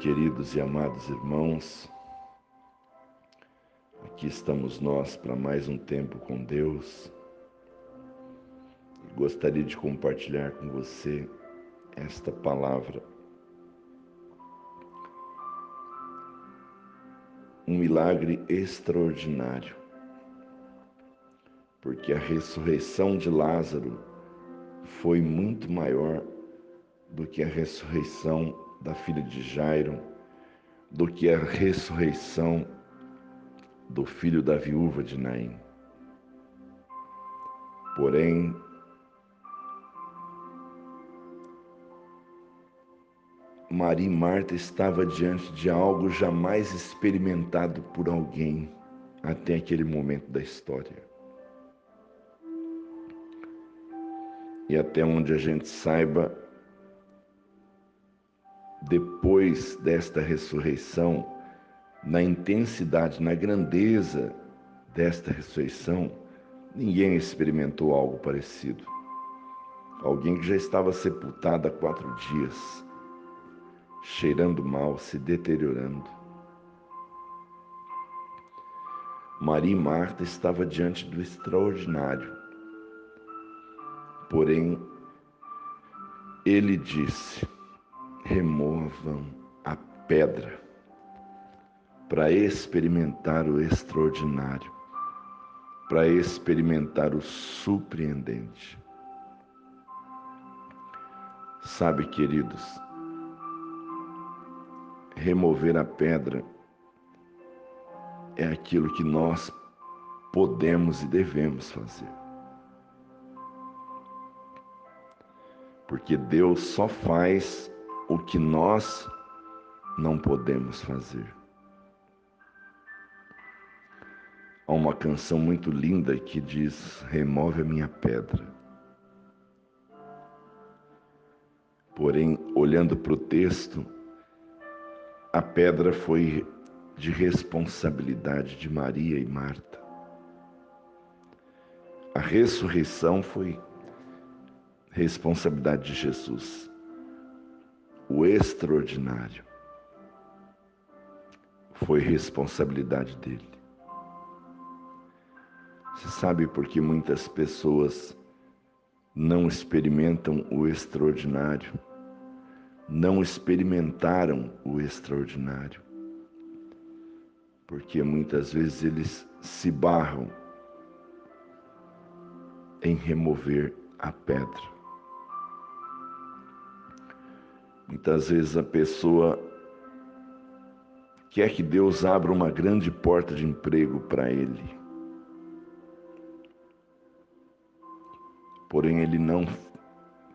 queridos e amados irmãos. Aqui estamos nós para mais um tempo com Deus. Gostaria de compartilhar com você esta palavra. Um milagre extraordinário, porque a ressurreição de Lázaro foi muito maior do que a ressurreição da filha de Jairo do que a ressurreição do filho da viúva de Naim. Porém, Maria e Marta estava diante de algo jamais experimentado por alguém até aquele momento da história. E até onde a gente saiba, depois desta ressurreição, na intensidade, na grandeza desta ressurreição, ninguém experimentou algo parecido. Alguém que já estava sepultado há quatro dias, cheirando mal, se deteriorando. Maria e Marta estavam diante do extraordinário. Porém, ele disse: removam a pedra para experimentar o extraordinário, para experimentar o surpreendente. Sabe, queridos, remover a pedra é aquilo que nós podemos e devemos fazer. Porque Deus só faz o que nós não podemos fazer. Há uma canção muito linda que diz: Remove a minha pedra. Porém, olhando para o texto, a pedra foi de responsabilidade de Maria e Marta. A ressurreição foi responsabilidade de Jesus o extraordinário foi responsabilidade dele. Você sabe por que muitas pessoas não experimentam o extraordinário, não experimentaram o extraordinário? Porque muitas vezes eles se barram em remover a pedra. Muitas vezes a pessoa quer que Deus abra uma grande porta de emprego para ele. Porém, ele não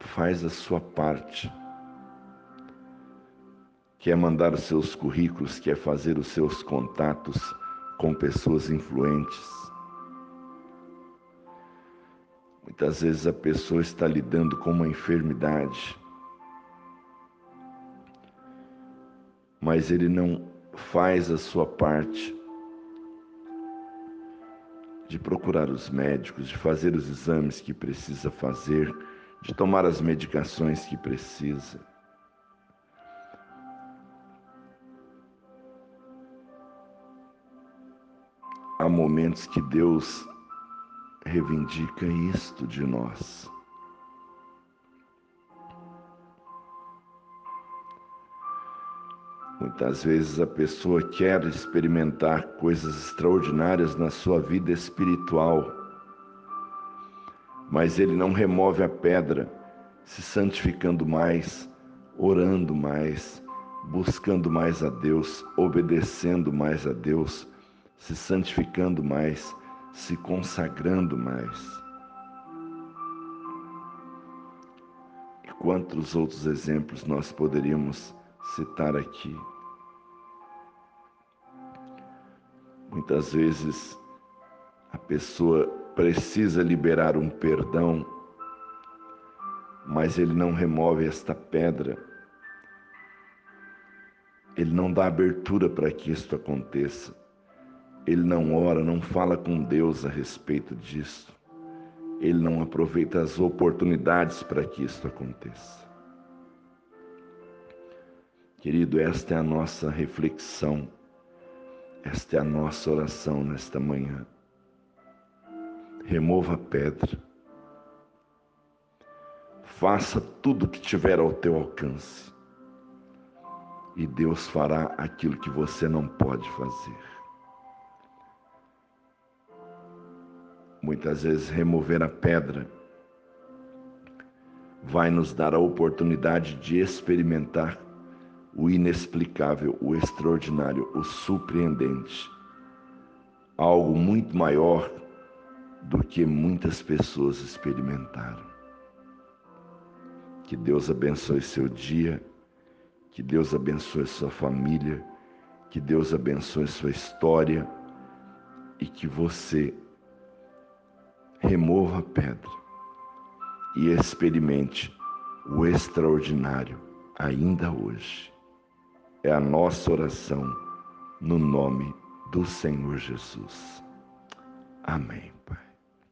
faz a sua parte. Quer mandar os seus currículos, quer fazer os seus contatos com pessoas influentes. Muitas vezes a pessoa está lidando com uma enfermidade mas ele não faz a sua parte de procurar os médicos, de fazer os exames que precisa fazer, de tomar as medicações que precisa. Há momentos que Deus reivindica isto de nós. Muitas vezes a pessoa quer experimentar coisas extraordinárias na sua vida espiritual, mas ele não remove a pedra, se santificando mais, orando mais, buscando mais a Deus, obedecendo mais a Deus, se santificando mais, se consagrando mais. E quantos outros exemplos nós poderíamos citar aqui? Muitas vezes a pessoa precisa liberar um perdão, mas ele não remove esta pedra, ele não dá abertura para que isto aconteça, ele não ora, não fala com Deus a respeito disso, ele não aproveita as oportunidades para que isto aconteça. Querido, esta é a nossa reflexão, esta é a nossa oração nesta manhã. Remova a pedra, faça tudo o que tiver ao teu alcance, e Deus fará aquilo que você não pode fazer. Muitas vezes, remover a pedra vai nos dar a oportunidade de experimentar o inexplicável, o extraordinário, o surpreendente. Algo muito maior do que muitas pessoas experimentaram. Que Deus abençoe seu dia, que Deus abençoe sua família, que Deus abençoe sua história e que você remova a pedra e experimente o extraordinário ainda hoje. É a nossa oração no nome do Senhor Jesus. Amém, Pai.